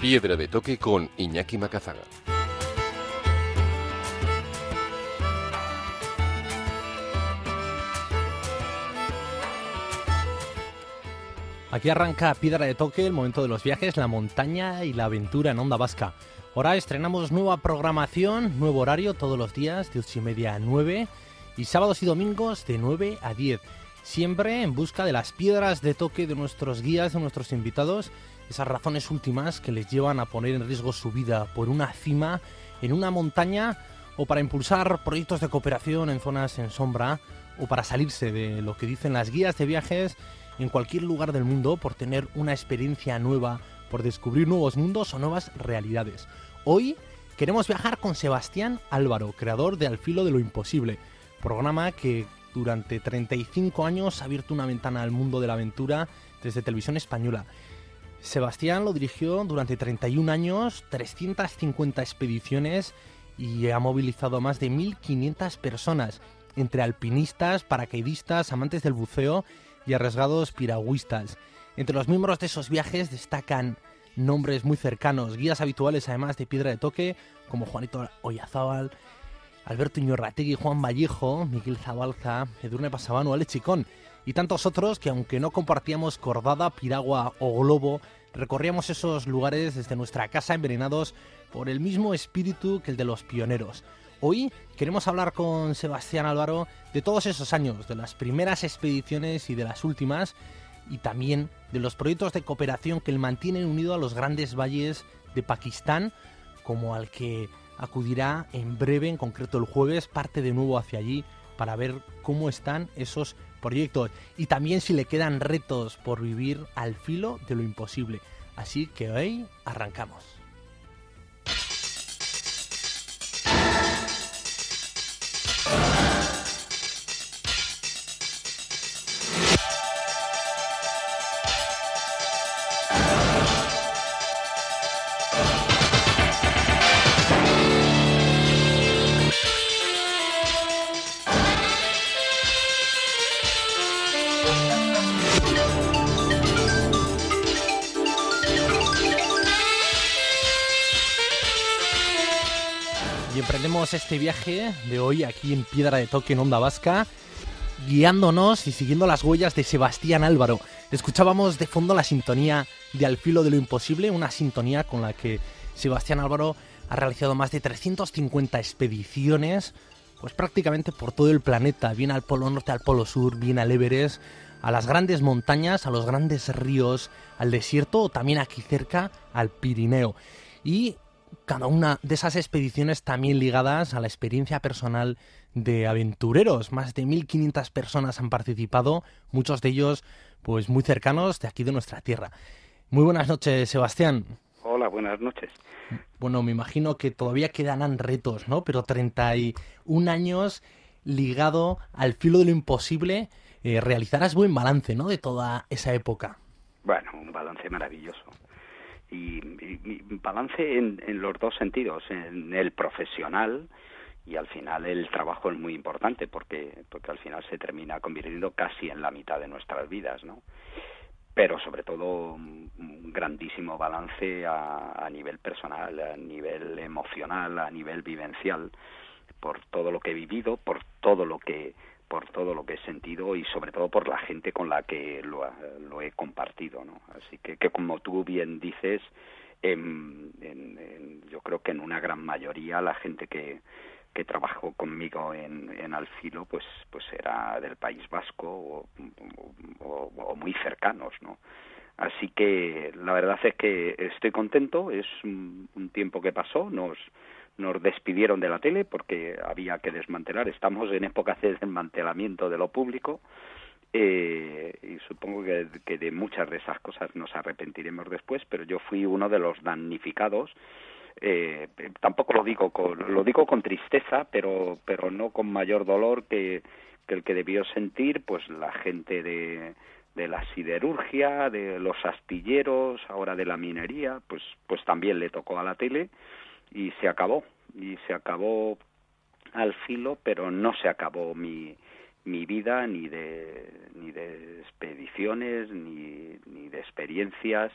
Piedra de toque con Iñaki Macazaga. Aquí arranca Piedra de Toque, el momento de los viajes, la montaña y la aventura en Onda Vasca. Ahora estrenamos nueva programación, nuevo horario todos los días de 8 y media a 9 y sábados y domingos de 9 a 10. Siempre en busca de las piedras de toque de nuestros guías, de nuestros invitados, esas razones últimas que les llevan a poner en riesgo su vida por una cima, en una montaña o para impulsar proyectos de cooperación en zonas en sombra o para salirse de lo que dicen las guías de viajes en cualquier lugar del mundo por tener una experiencia nueva, por descubrir nuevos mundos o nuevas realidades. Hoy queremos viajar con Sebastián Álvaro, creador de Al filo de lo imposible, programa que durante 35 años ha abierto una ventana al mundo de la aventura desde televisión española. Sebastián lo dirigió durante 31 años, 350 expediciones y ha movilizado a más de 1.500 personas, entre alpinistas, paracaidistas, amantes del buceo y arriesgados piragüistas. Entre los miembros de esos viajes destacan nombres muy cercanos, guías habituales además de Piedra de Toque, como Juanito Oyazábal, Alberto Iñorrategui, Juan Vallejo, Miguel Zabalza, Edurne Pasabano, Ale Chicón y tantos otros que aunque no compartíamos cordada, piragua o globo, recorríamos esos lugares desde nuestra casa envenenados por el mismo espíritu que el de los pioneros. Hoy queremos hablar con Sebastián Álvaro de todos esos años, de las primeras expediciones y de las últimas, y también de los proyectos de cooperación que le mantienen unido a los grandes valles de Pakistán, como al que acudirá en breve, en concreto el jueves, parte de nuevo hacia allí para ver cómo están esos proyectos y también si le quedan retos por vivir al filo de lo imposible. Así que hoy arrancamos. Este viaje de hoy aquí en Piedra de Toque en Onda Vasca, guiándonos y siguiendo las huellas de Sebastián Álvaro. Escuchábamos de fondo la sintonía de Al filo de lo imposible, una sintonía con la que Sebastián Álvaro ha realizado más de 350 expediciones, pues prácticamente por todo el planeta, bien al Polo Norte, al Polo Sur, bien al Everest, a las grandes montañas, a los grandes ríos, al desierto o también aquí cerca al Pirineo. Y cada una de esas expediciones también ligadas a la experiencia personal de aventureros. Más de 1.500 personas han participado, muchos de ellos pues muy cercanos de aquí de nuestra tierra. Muy buenas noches, Sebastián. Hola, buenas noches. Bueno, me imagino que todavía quedarán retos, ¿no? Pero 31 años ligado al filo de lo imposible, eh, realizarás buen balance, ¿no? De toda esa época. Bueno, un balance maravilloso. Y, balance en, en los dos sentidos, en el profesional y al final el trabajo es muy importante porque porque al final se termina convirtiendo casi en la mitad de nuestras vidas, ¿no? Pero sobre todo un grandísimo balance a, a nivel personal, a nivel emocional, a nivel vivencial, por todo lo que he vivido, por todo lo que por todo lo que he sentido y sobre todo por la gente con la que lo, lo he compartido, ¿no? Así que, que como tú bien dices, en- en- en- yo creo que en una gran mayoría la gente que, trabajó conmigo en, en Alfilo, pues, pues era del País Vasco o, o- muy cercanos, ¿no? Así que la verdad es que estoy contento, es un, tiempo que pasó, nos, nos despidieron de la tele porque había que desmantelar, estamos en épocas de desmantelamiento de lo público eh, y supongo que, que, de muchas de esas cosas nos arrepentiremos después, pero yo fui uno de los damnificados. Eh, tampoco lo digo con, lo digo con tristeza, pero pero no con mayor dolor que, que el que debió sentir pues la gente de de la siderurgia, de los astilleros, ahora de la minería, pues, pues también le tocó a la tele y se acabó. Y se acabó al filo, pero no se acabó mi, mi vida ni de, ni de expediciones, ni, ni de experiencias,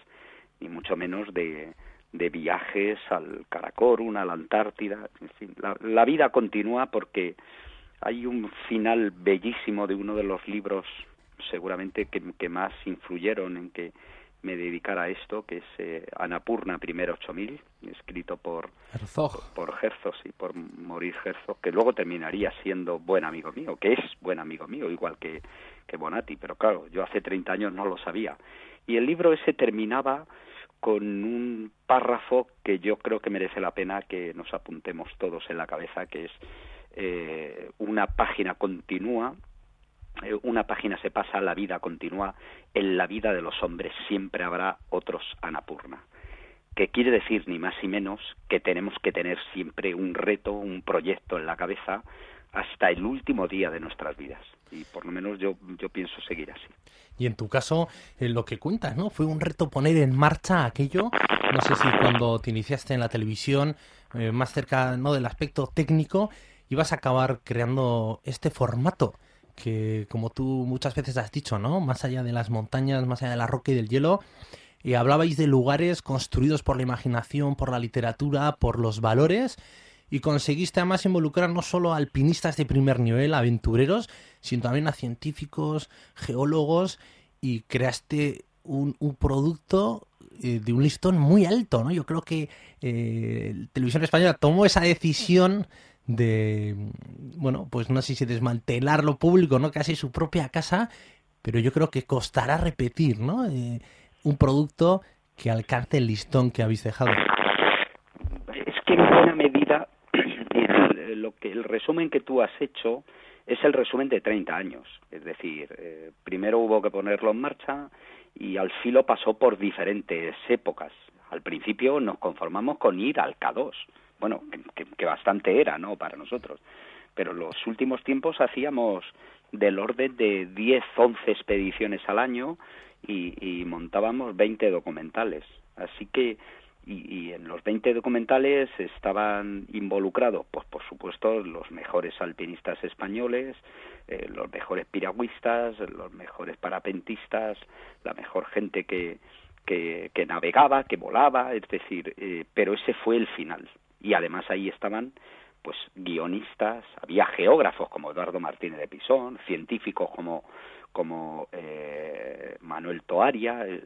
ni mucho menos de, de viajes al Karakorum, a la Antártida. En fin, la, la vida continúa porque hay un final bellísimo de uno de los libros seguramente que, más influyeron en que me dedicara a esto, que es eh, Anapurna Primero 8000, escrito por Herzog. por Herzog y por Maurice Herzog, que luego terminaría siendo buen amigo mío, que es buen amigo mío, igual que, que Bonatti, pero claro, yo hace 30 años no lo sabía. Y el libro ese terminaba con un párrafo que yo creo que merece la pena que nos apuntemos todos en la cabeza, que es eh, una página continua una página se pasa, la vida continúa, en la vida de los hombres siempre habrá otros Anapurna. Que quiere decir ni más ni menos que tenemos que tener siempre un reto, un proyecto en la cabeza hasta el último día de nuestras vidas. Y por lo menos yo, pienso seguir así. Y en tu caso, en lo que cuentas, ¿no? Fue un reto poner en marcha aquello. No sé si cuando te iniciaste en la televisión, eh, más cerca ¿no? del aspecto técnico, ibas a acabar creando este formato que como tú muchas veces has dicho, ¿no? Más allá de las montañas, más allá de la roca y del hielo, y hablabais de lugares construidos por la imaginación, por la literatura, por los valores, y conseguiste además involucrar no solo a alpinistas de primer nivel, aventureros, sino también a científicos, geólogos, y creaste un, producto eh, de un listón muy alto, ¿no? Yo creo que eh, Televisión Española tomó esa decisión de, bueno, pues no sé si desmantelar lo público, ¿no? Casi su propia casa, pero yo creo que costará repetir, ¿no? Eh, un producto que alcance el listón que habéis dejado. Es que en buena medida lo que el resumen que tú has hecho es el resumen de 30 años, es decir, eh, primero hubo que ponerlo en marcha y al filo pasó por diferentes épocas. Al principio nos conformamos con ir al K2 bueno, que, bastante era, ¿no?, para nosotros. Pero los últimos tiempos hacíamos del orden de 10, 11 expediciones al año y, montábamos 20 documentales. Así que, y, en los 20 documentales estaban involucrados, pues por supuesto, los mejores alpinistas españoles, eh, los mejores piragüistas, los mejores parapentistas, la mejor gente que, que, que navegaba, que volaba, es decir, eh, pero ese fue el final y además ahí estaban pues guionistas, había geógrafos como Eduardo Martínez de Pisón, científicos como como eh, Manuel Toaria eh,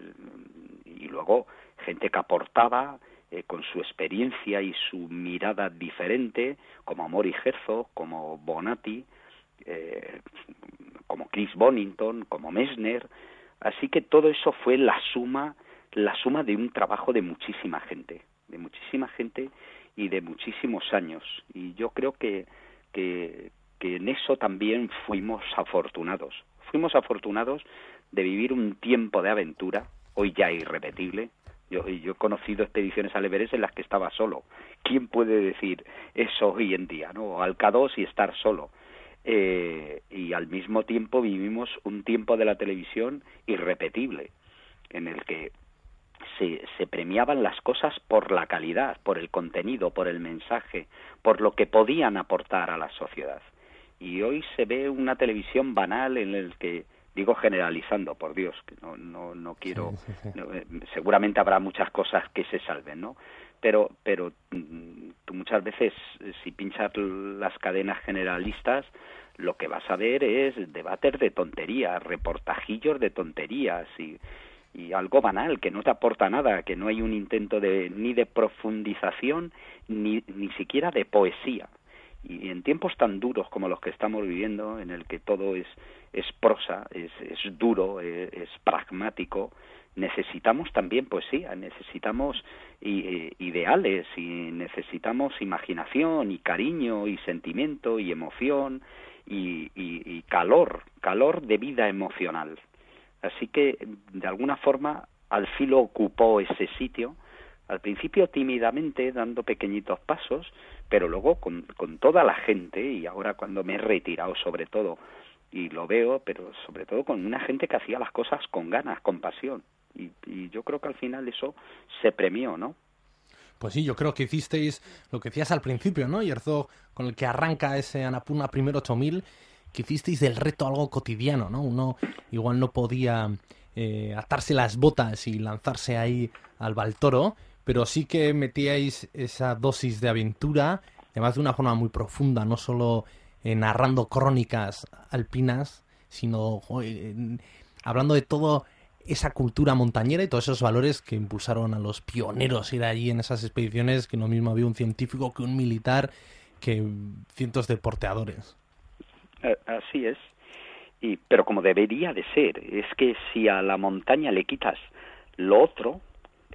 y luego gente que aportaba eh, con su experiencia y su mirada diferente, como Amori Herzog, como Bonatti, como Chris Bonington, como Messner. Así que todo eso fue la suma, la suma de un trabajo de muchísima gente, de muchísima gente y de muchísimos años. Y yo creo que, que, en eso también fuimos afortunados. Fuimos afortunados de vivir un tiempo de aventura, hoy ya irrepetible. Yo, yo he conocido expediciones al Everest en las que estaba solo. ¿Quién puede decir eso hoy en día? ¿no? Al K2 y estar solo. Eh, y al mismo tiempo vivimos un tiempo de la televisión irrepetible, en el que se, premiaban las cosas por la calidad, por el contenido, por el mensaje, por lo que podían aportar a la sociedad. Y hoy se ve una televisión banal en el que digo generalizando, por Dios, que no, no, no quiero, eh, seguramente habrá muchas cosas que se salven, ¿no? Pero, pero mm, tú muchas veces, eh, si pinchas las cadenas generalistas, lo que vas a ver es debates de tonterías, reportajillos de tonterías y y algo banal que no te aporta nada, que no hay un intento de ni de profundización ni ni siquiera de poesía. Y en tiempos tan duros como los que estamos viviendo, en el que todo es, es prosa, es, es duro, es, es pragmático, necesitamos también poesía, necesitamos ideales y necesitamos imaginación y cariño y sentimiento y emoción y, calor, calor de vida emocional. Así que, de alguna forma, Alfilo ocupó ese sitio, al principio tímidamente, dando pequeñitos pasos, pero luego con, con toda la gente, y ahora cuando me he retirado sobre todo, y lo veo, pero sobre todo con una gente que hacía las cosas con ganas, con pasión. Y, y yo creo que al final eso se premió, ¿no? Pues sí, yo creo que hicisteis lo que decías al principio, ¿no? Yerzo, con el que arranca ese Anapurna primero 8000, que hicisteis del reto algo cotidiano, ¿no? Uno igual no podía eh, atarse las botas y lanzarse ahí al Baltoro, pero sí que metíais esa dosis de aventura, además de una forma muy profunda, no solo narrando crónicas alpinas, sino hablando de todo esa cultura montañera y todos esos valores que impulsaron a los pioneros ir allí en esas expediciones, que no mismo había un científico que un militar, que cientos de porteadores. Eh, así es. Y, pero como debería de ser, es que si a la montaña le quitas lo otro,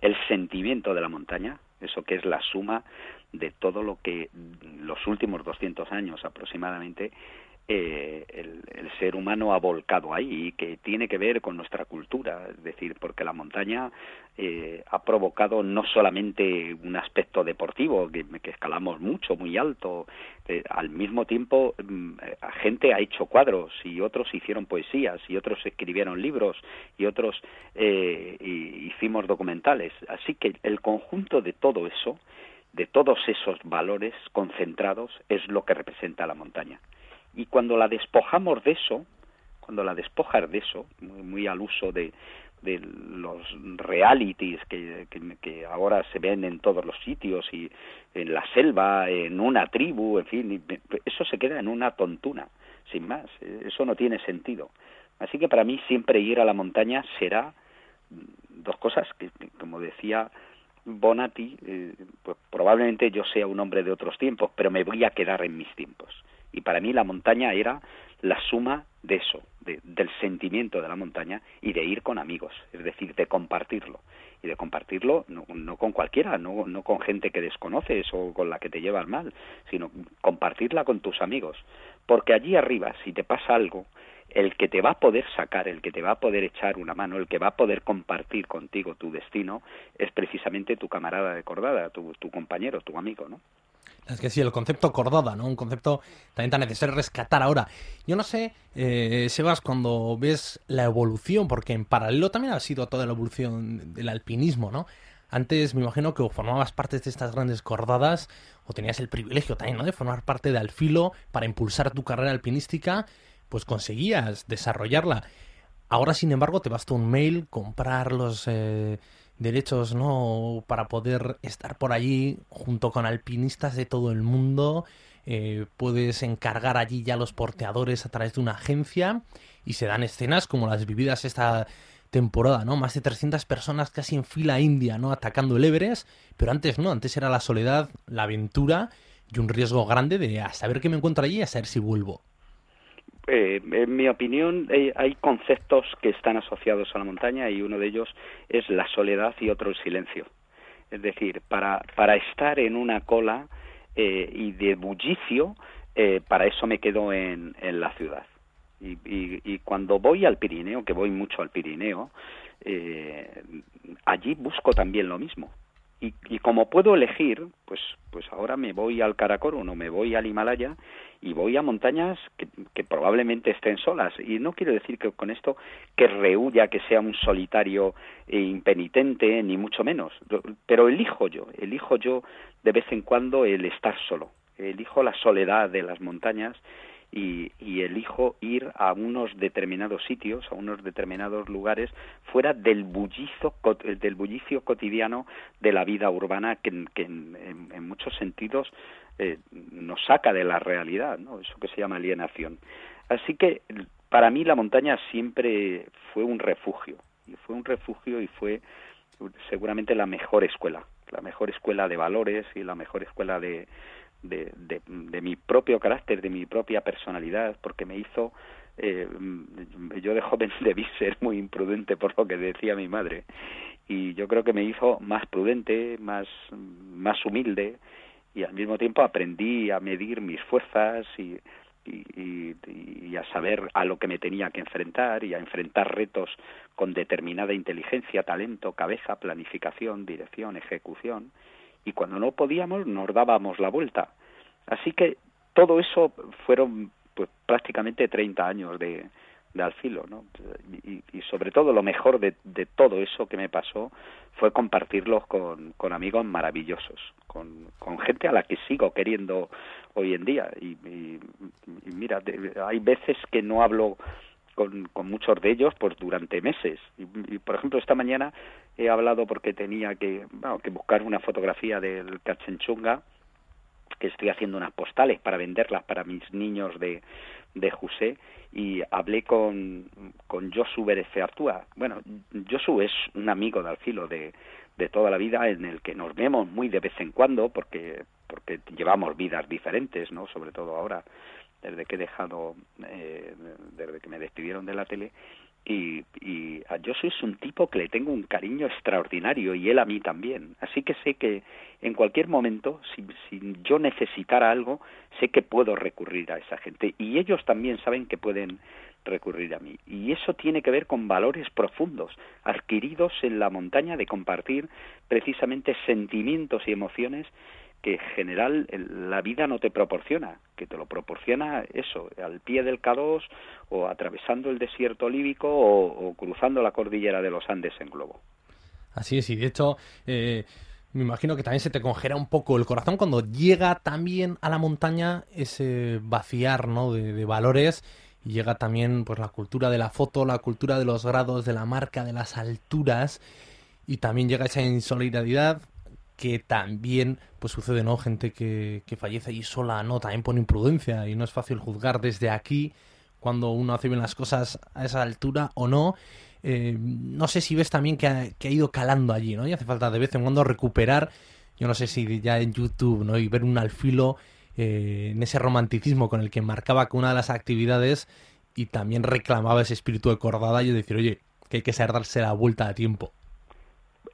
el sentimiento de la montaña, eso que es la suma de todo lo que los últimos 200 años aproximadamente eh, el, ser humano ha volcado ahí y que tiene que ver con nuestra cultura, es decir, porque la montaña eh, ha provocado no solamente un aspecto deportivo, que, escalamos mucho, muy alto, eh, al mismo tiempo mm, gente ha hecho cuadros y otros hicieron poesías y otros escribieron libros y otros hicimos documentales. Así que el conjunto de todo eso, de todos esos valores concentrados, es lo que representa la montaña y cuando la despojamos de eso, cuando la despojas de eso, muy, al uso de, de los realities que, ahora se ven en todos los sitios y en la selva, en una tribu, en fin, eso se queda en una tontuna, sin más, eso no tiene sentido. Así que para mí siempre ir a la montaña será dos cosas que, como decía Bonatti, eh, pues probablemente yo sea un hombre de otros tiempos, pero me voy a quedar en mis tiempos. Y para mí la montaña era la suma de eso, del sentimiento de la montaña y de ir con amigos, es decir, de compartirlo. Y de compartirlo no, no con cualquiera, no, no con gente que desconoces o con la que te llevas mal, sino compartirla con tus amigos. Porque allí arriba, si te pasa algo, el que te va a poder sacar, el que te va a poder echar una mano, el que va a poder compartir contigo tu destino, es precisamente tu camarada de cordada, tu, tu compañero, tu amigo, ¿no? Es que sí, el concepto cordada, ¿no? Un concepto también tan necesario rescatar ahora. Yo no sé, eh, Sebas, cuando ves la evolución, porque en paralelo también ha sido toda la evolución del alpinismo, ¿no? Antes me imagino que formabas parte de estas grandes cordadas o tenías el privilegio también, ¿no? De formar parte de Alfilo para impulsar tu carrera alpinística, pues conseguías desarrollarla. Ahora, sin embargo, te basta un mail, comprar los... Eh, derechos, ¿no? Para poder estar por allí junto con alpinistas de todo el mundo. Eh, puedes encargar allí ya los porteadores a través de una agencia y se dan escenas como las vividas esta temporada, ¿no? Más de 300 personas casi en fila india, ¿no? Atacando el Everest, pero antes no, antes era la soledad, la aventura y un riesgo grande de a saber qué me encuentro allí y a saber si vuelvo. Eh, en mi opinión, eh, hay conceptos que están asociados a la montaña y uno de ellos es la soledad y otro el silencio. Es decir, para, para estar en una cola eh, y de bullicio, para eso me quedo en, en la ciudad. Y, y, cuando voy al Pirineo, que voy mucho al Pirineo, allí busco también lo mismo. Y, y, como puedo elegir, pues, pues ahora me voy al Karakorum o me voy al Himalaya y voy a montañas que, probablemente estén solas. Y no quiero decir que con esto que rehuya que sea un solitario e impenitente, ni mucho menos. Pero elijo yo, elijo yo de vez en cuando el estar solo. Elijo la soledad de las montañas y, y, elijo ir a unos determinados sitios, a unos determinados lugares, fuera del bullicio, del bullicio cotidiano de la vida urbana que, en, muchos sentidos eh, nos saca de la realidad, ¿no? Eso que se llama alienación. Así que para mí la montaña siempre fue un refugio, y fue un refugio y fue seguramente la mejor escuela, la mejor escuela de valores y la mejor escuela de, de, de, mi propio carácter, de mi propia personalidad, porque me hizo eh, yo de joven debí ser muy imprudente por lo que decía mi madre y yo creo que me hizo más prudente, más, más humilde y al mismo tiempo aprendí a medir mis fuerzas y, y, a saber a lo que me tenía que enfrentar y a enfrentar retos con determinada inteligencia, talento, cabeza, planificación, dirección, ejecución y cuando no podíamos nos dábamos la vuelta. Así que todo eso fueron pues prácticamente 30 años de, de ¿no? Y, sobre todo lo mejor de, todo eso que me pasó fue compartirlos con, amigos maravillosos, con, con, gente a la que sigo queriendo hoy en día. Y, y mira, hay veces que no hablo con, con, muchos de ellos pues durante meses. Y, por ejemplo, esta mañana he hablado porque tenía que, bueno, que buscar una fotografía del Cachenchunga que estoy haciendo unas postales para venderlas para mis niños de, de José y hablé con, con Josu Artúa. Bueno, Josu es un amigo de Alfilo de, de toda la vida en el que nos vemos muy de vez en cuando porque, porque llevamos vidas diferentes, ¿no? Sobre todo ahora, desde que he dejado, eh, desde que me despidieron de la tele y, y a es un tipo que le tengo un cariño extraordinario y él a mí también. Así que sé que en cualquier momento, si, si yo necesitara algo, sé que puedo recurrir a esa gente. Y ellos también saben que pueden recurrir a mí. Y eso tiene que ver con valores profundos, adquiridos en la montaña de compartir precisamente sentimientos y emociones que en general la vida no te proporciona, que te lo proporciona eso, al pie del K2 o atravesando el desierto líbico o, cruzando la cordillera de los Andes en globo. Así es, y de hecho, eh, me imagino que también se te congela un poco el corazón cuando llega también a la montaña ese vaciar ¿no? de, de valores y llega también pues la cultura de la foto, la cultura de los grados, de la marca, de las alturas y también llega esa insolidaridad que también pues sucede, ¿no? Gente que, que fallece ahí sola, ¿no? También por imprudencia y no es fácil juzgar desde aquí cuando uno hace bien las cosas a esa altura o no. Eh, no sé si ves también que ha, que ha, ido calando allí, ¿no? Y hace falta de vez en cuando recuperar, yo no sé si ya en YouTube, ¿no? Y ver un alfilo eh, en ese romanticismo con el que marcaba que una de las actividades y también reclamaba ese espíritu de cordada y decir, oye, que hay que saber darse la vuelta a tiempo.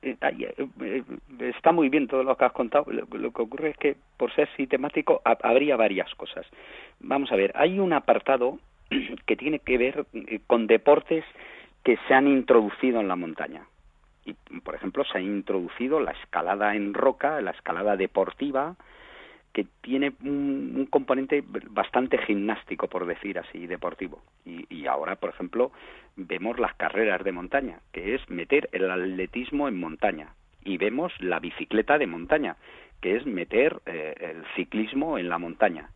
Eh, eh, está muy bien todo lo que has contado. Lo, que ocurre es que, por ser sistemático, habría varias cosas. Vamos a ver, hay un apartado que tiene que ver eh, con deportes que se han introducido en la montaña. Y, por ejemplo, se ha introducido la escalada en roca, la escalada deportiva, que tiene un, componente bastante gimnástico, por decir así, deportivo. Y, ahora, por ejemplo, vemos las carreras de montaña, que es meter el atletismo en montaña. Y vemos la bicicleta de montaña, que es meter eh, el ciclismo en la montaña.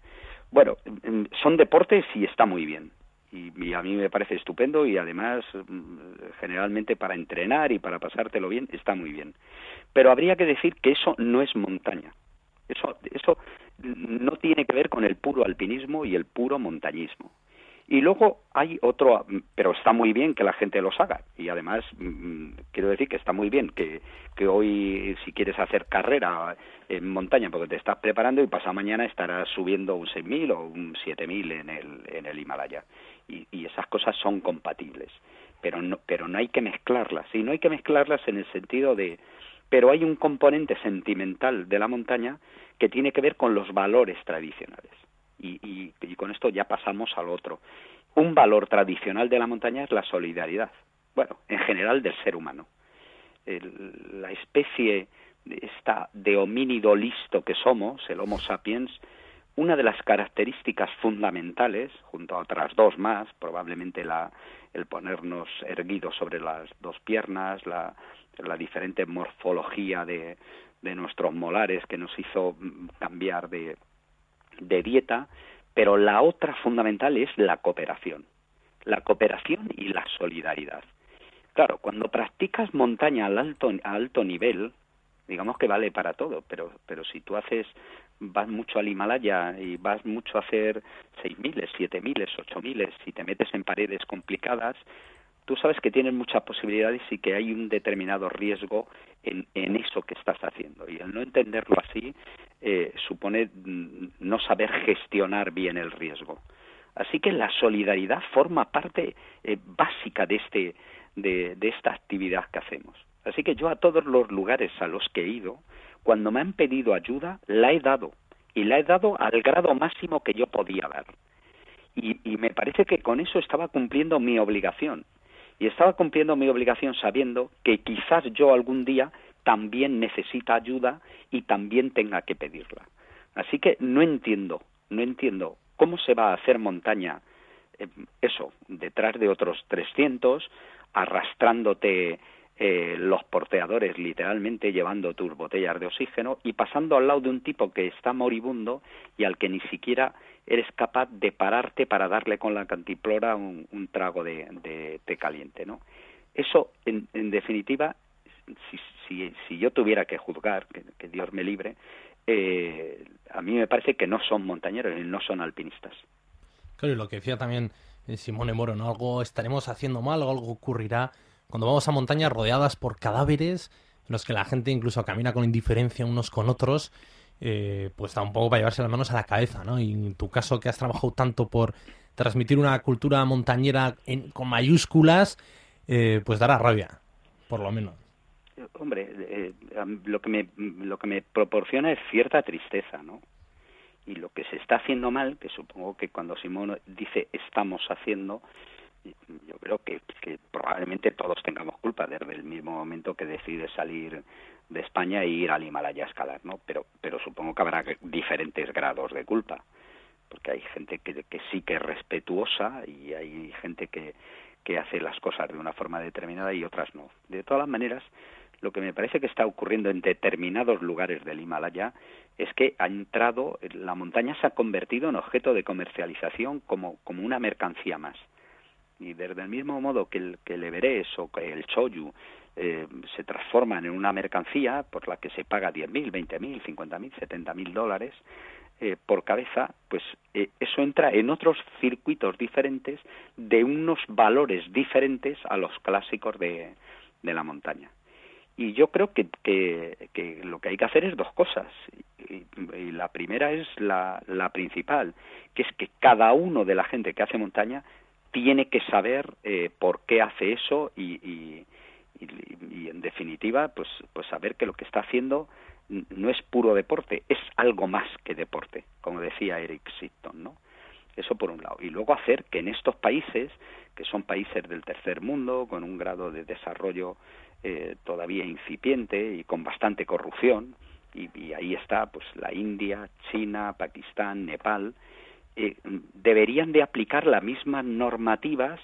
Bueno, mm, son deportes y está muy bien. y, a mí me parece estupendo y además mm, generalmente para entrenar y para pasártelo bien está muy bien. Pero habría que decir que eso no es montaña eso, eso no tiene que ver con el puro alpinismo y el puro montañismo. Y luego hay otro, pero está muy bien que la gente los haga. Y además, mm, quiero decir que está muy bien que, que hoy, si quieres hacer carrera en montaña, porque te estás preparando y pasado mañana estarás subiendo un 6.000 o un 7.000 en el, en el Himalaya. Y, y esas cosas son compatibles. Pero no, pero no hay que mezclarlas. Y no hay que mezclarlas en el sentido de, pero hay un componente sentimental de la montaña que tiene que ver con los valores tradicionales. Y, con esto ya pasamos al otro. Un valor tradicional de la montaña es la solidaridad, bueno, en general del ser humano. la especie esta de homínido listo que somos, el Homo sapiens, una de las características fundamentales, junto a otras dos más, probablemente la, el ponernos erguidos sobre las dos piernas, la, la diferente morfología de, de nuestros molares que nos hizo mm, cambiar de, de dieta, pero la otra fundamental es la cooperación, la cooperación y la solidaridad. Claro, cuando practicas montaña al alto, a alto nivel, digamos que vale para todo, pero, pero si tú haces, vas mucho al Himalaya y vas mucho a hacer seis miles, siete miles, ocho miles, si te metes en paredes complicadas, tú sabes que tienes muchas posibilidades y que hay un determinado riesgo en, en eso que estás haciendo. Y el no entenderlo así eh, supone mm, no saber gestionar bien el riesgo. Así que la solidaridad forma parte eh, básica de, este, de, de esta actividad que hacemos. Así que yo a todos los lugares a los que he ido, cuando me han pedido ayuda, la he dado. Y la he dado al grado máximo que yo podía dar. Y, me parece que con eso estaba cumpliendo mi obligación. Y estaba cumpliendo mi obligación sabiendo que quizás yo algún día también necesita ayuda y también tenga que pedirla. Así que no entiendo, no entiendo cómo se va a hacer montaña eh, eso, detrás de otros 300, arrastrándote eh, los porteadores literalmente llevando tus botellas de oxígeno y pasando al lado de un tipo que está moribundo y al que ni siquiera eres capaz de pararte para darle con la cantiplora un, trago de, de, té caliente, ¿no? Eso, en, definitiva, si, si, si, yo tuviera que juzgar, que, Dios me libre, eh, a mí me parece que no son montañeros no son alpinistas. Claro, y lo que decía también eh, Simone Moro, ¿no? Algo estaremos haciendo mal algo ocurrirá cuando vamos a montañas rodeadas por cadáveres en los que la gente incluso camina con indiferencia unos con otros, eh, pues da un poco para llevarse las manos a la cabeza, ¿no? Y en tu caso que has trabajado tanto por transmitir una cultura montañera en, con mayúsculas, eh, pues dará rabia, por lo menos. Hombre, eh, lo que me lo que me proporciona es cierta tristeza, ¿no? Y lo que se está haciendo mal, que supongo que cuando Simón dice estamos haciendo, yo creo que, probablemente todos tengamos culpa desde el mismo momento que decides salir de España e ir al Himalaya a escalar, ¿no? Pero, pero supongo que habrá diferentes grados de culpa, porque hay gente que, que sí que es respetuosa y hay gente que, que hace las cosas de una forma determinada y otras no. De todas maneras, lo que me parece que está ocurriendo en determinados lugares del Himalaya es que ha entrado, la montaña se ha convertido en objeto de comercialización como, como una mercancía más y desde el mismo modo que el, que el Everest o que el Choyu eh, se transforman en una mercancía por la que se paga 10.000, 20.000, 50.000, 70.000 dólares eh, por cabeza, pues eh, eso entra en otros circuitos diferentes de unos valores diferentes a los clásicos de, de la montaña. Y yo creo que, que, que, lo que hay que hacer es dos cosas. Y, y la primera es la, la principal, que es que cada uno de la gente que hace montaña tiene que saber eh, por qué hace eso y, y, y, y, en definitiva pues pues saber que lo que está haciendo no es puro deporte es algo más que deporte como decía Eric Sitton no eso por un lado. Y luego hacer que en estos países que son países del tercer mundo con un grado de desarrollo eh, todavía incipiente y con bastante corrupción y, y ahí está pues la India China Pakistán Nepal eh, deberían de aplicar las mismas normativas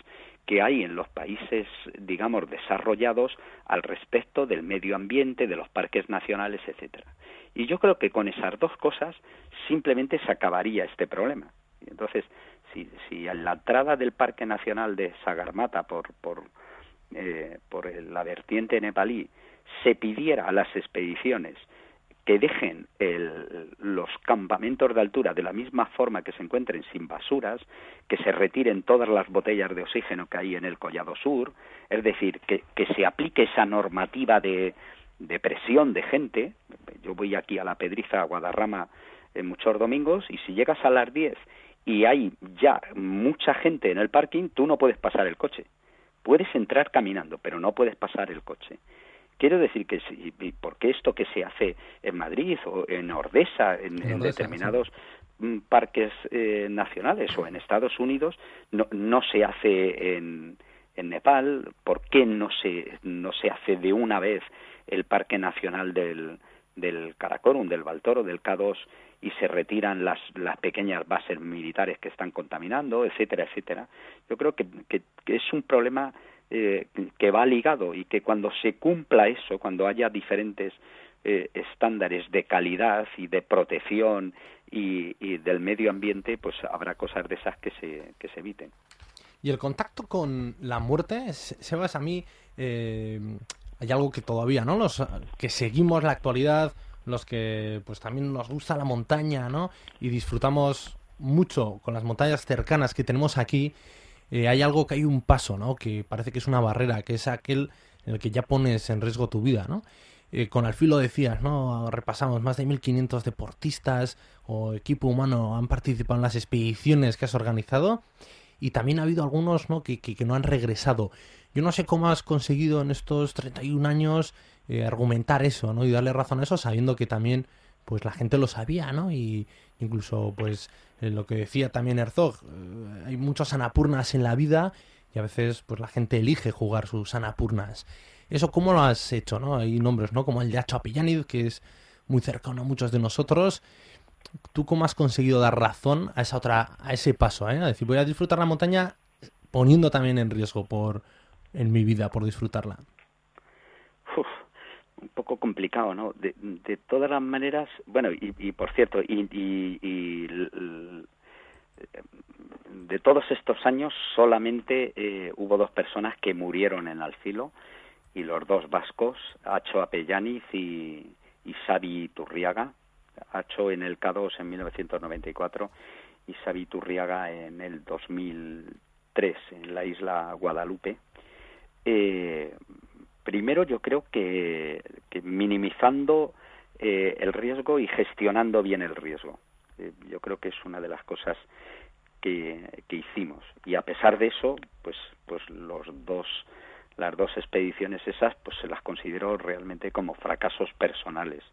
que hay en los países, digamos, desarrollados al respecto del medio ambiente, de los parques nacionales, etcétera. Y yo creo que con esas dos cosas simplemente se acabaría este problema. Entonces, si, si a la entrada del Parque Nacional de Sagarmata por, por, eh, por la vertiente nepalí se pidiera a las expediciones que dejen el, los campamentos de altura de la misma forma que se encuentren sin basuras, que se retiren todas las botellas de oxígeno que hay en el Collado Sur, es decir, que, se aplique esa normativa de, de presión de gente. Yo voy aquí a la Pedriza, a Guadarrama, en muchos domingos, y si llegas a las 10 y hay ya mucha gente en el parking, tú no puedes pasar el coche. Puedes entrar caminando, pero no puedes pasar el coche. Quiero decir que sí, porque esto que se hace en Madrid o en Ordesa, en, en, en determinados sí. parques eh, nacionales o en Estados Unidos, no, no se hace en, en Nepal, ¿por qué no se, no se hace de una vez el Parque Nacional del, del Karakorum, del Baltoro, del K2 y se retiran las, las pequeñas bases militares que están contaminando, etcétera, etcétera? Yo creo que, que, que es un problema eh, que va ligado y que cuando se cumpla eso, cuando haya diferentes eh, estándares de calidad y de protección y, del medio ambiente, pues habrá cosas de esas que se, que se eviten. Y el contacto con la muerte, Sebas, a mí eh, hay algo que todavía, ¿no? Los que seguimos la actualidad, los que pues también nos gusta la montaña, ¿no? Y disfrutamos mucho con las montañas cercanas que tenemos aquí, eh, hay algo que hay un paso, ¿no? Que parece que es una barrera, que es aquel en el que ya pones en riesgo tu vida, ¿no? Eh, con al filo decías, ¿no? Repasamos más de 1.500 deportistas o equipo humano han participado en las expediciones que has organizado y también ha habido algunos ¿no? Que, que, no han regresado. Yo no sé cómo has conseguido en estos 31 años eh, argumentar eso, ¿no? Y darle razón a eso sabiendo que también pues la gente lo sabía, ¿no? Y incluso pues lo que decía también Herzog, eh, hay muchos anapurnas en la vida y a veces pues la gente elige jugar sus anapurnas. ¿Eso cómo lo has hecho? ¿no? Hay nombres, ¿no? Como el de Acho Apillanid, que es muy cercano a muchos de nosotros. ¿Tú cómo has conseguido dar razón a esa otra, a ese paso, eh? A decir, voy a disfrutar la montaña poniendo también en riesgo por en mi vida por disfrutarla. Un poco complicado, ¿no? De, de, todas las maneras, bueno, y, por cierto, y, y, de todos estos años solamente eh, hubo dos personas que murieron en Alfilo y los dos vascos, Acho Apellaniz y, y Turriaga, Acho en el K2 en 1994 y Xavi Turriaga en el 2003 en la isla Guadalupe. Eh, primero yo creo que, minimizando eh, el riesgo y gestionando bien el riesgo. Eh, yo creo que es una de las cosas que, hicimos y a pesar de eso, pues, pues los dos las dos expediciones esas pues se las considero realmente como fracasos personales,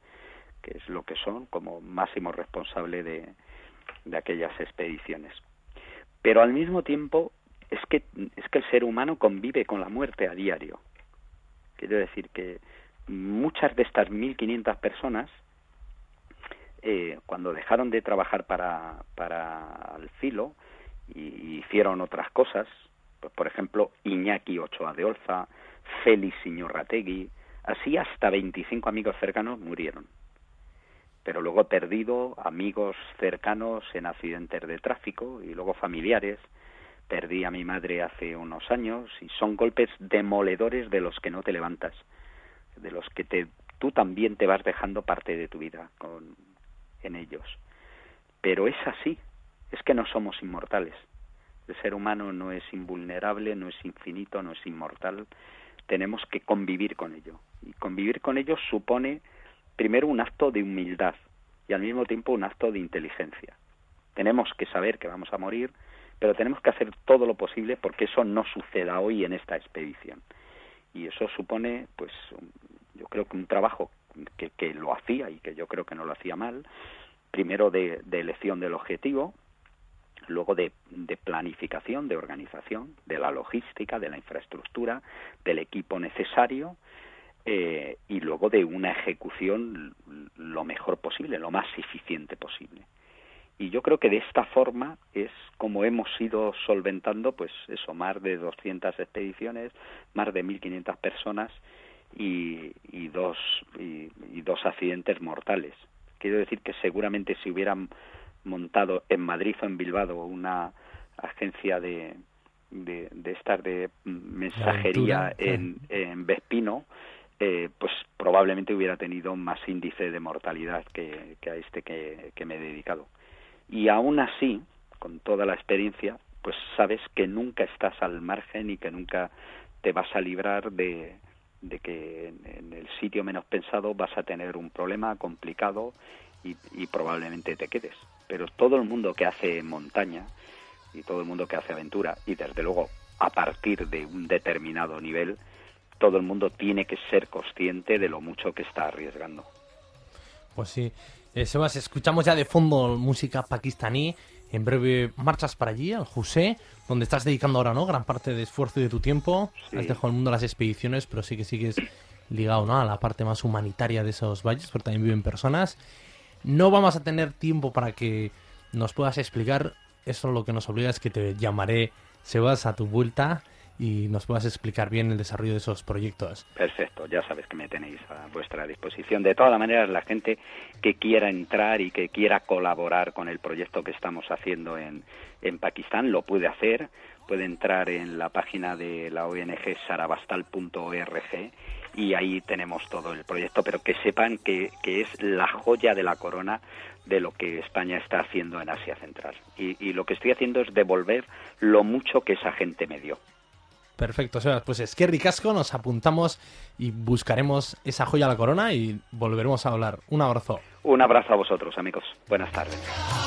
que es lo que son como máximo responsable de, de aquellas expediciones. Pero al mismo tiempo es que es que el ser humano convive con la muerte a diario. Quiero decir que muchas de estas 1.500 personas, eh, cuando dejaron de trabajar para, para el filo y hicieron otras cosas, pues, por ejemplo, Iñaki Ochoa de Olza, Félix Iñorrategui, así hasta 25 amigos cercanos murieron. Pero luego perdido amigos cercanos en accidentes de tráfico y luego familiares. Perdí a mi madre hace unos años y son golpes demoledores de los que no te levantas, de los que te, tú también te vas dejando parte de tu vida con, en ellos. Pero es así, es que no somos inmortales. El ser humano no es invulnerable, no es infinito, no es inmortal. Tenemos que convivir con ello. Y convivir con ello supone primero un acto de humildad y al mismo tiempo un acto de inteligencia. Tenemos que saber que vamos a morir, pero tenemos que hacer todo lo posible porque eso no suceda hoy en esta expedición. Y eso supone, pues, yo creo que un trabajo que, que lo hacía y que yo creo que no lo hacía mal, primero de, de elección del objetivo, luego de, planificación, de organización, de la logística, de la infraestructura, del equipo necesario eh, y luego de una ejecución lo mejor posible, lo más eficiente posible. Y yo creo que de esta forma es como hemos ido solventando, pues eso, más de 200 expediciones, más de 1.500 personas y, y dos, y dos accidentes mortales. Quiero decir que seguramente si hubieran montado en Madrid o en Bilbao una agencia de, de, de estas de mensajería en, en Vespino, eh, pues probablemente hubiera tenido más índice de mortalidad que, que a este que, que me he dedicado. Y aún así, con toda la experiencia, pues sabes que nunca estás al margen y que nunca te vas a librar de, de que en el sitio menos pensado vas a tener un problema complicado y, probablemente te quedes. Pero todo el mundo que hace montaña y todo el mundo que hace aventura y desde luego a partir de un determinado nivel, todo el mundo tiene que ser consciente de lo mucho que está arriesgando. Pues sí. Eh, Sebas, escuchamos ya de fondo música pakistaní. En breve marchas para allí, al José, donde estás dedicando ahora, ¿no? Gran parte de esfuerzo y de tu tiempo. Has dejado el mundo las expediciones, pero sí que sigues ligado, ¿no? A la parte más humanitaria de esos valles, porque también viven personas. No vamos a tener tiempo para que nos puedas explicar. Eso lo que nos obliga es que te llamaré, Sebas, a tu vuelta y nos puedas explicar bien el desarrollo de esos proyectos. Perfecto, ya sabes que me tenéis a vuestra disposición. De todas maneras, la gente que quiera entrar y que quiera colaborar con el proyecto que estamos haciendo en, en Pakistán lo puede hacer. Puede entrar en la página de la ONG sarabastal.org y ahí tenemos todo el proyecto, pero que sepan que, que, es la joya de la corona de lo que España está haciendo en Asia Central. Y, y, lo que estoy haciendo es devolver lo mucho que esa gente me dio. Perfecto, Sebas. Pues es que ricasco, nos apuntamos y buscaremos esa joya a la corona y volveremos a hablar. Un abrazo. Un abrazo a vosotros, amigos. Buenas tardes.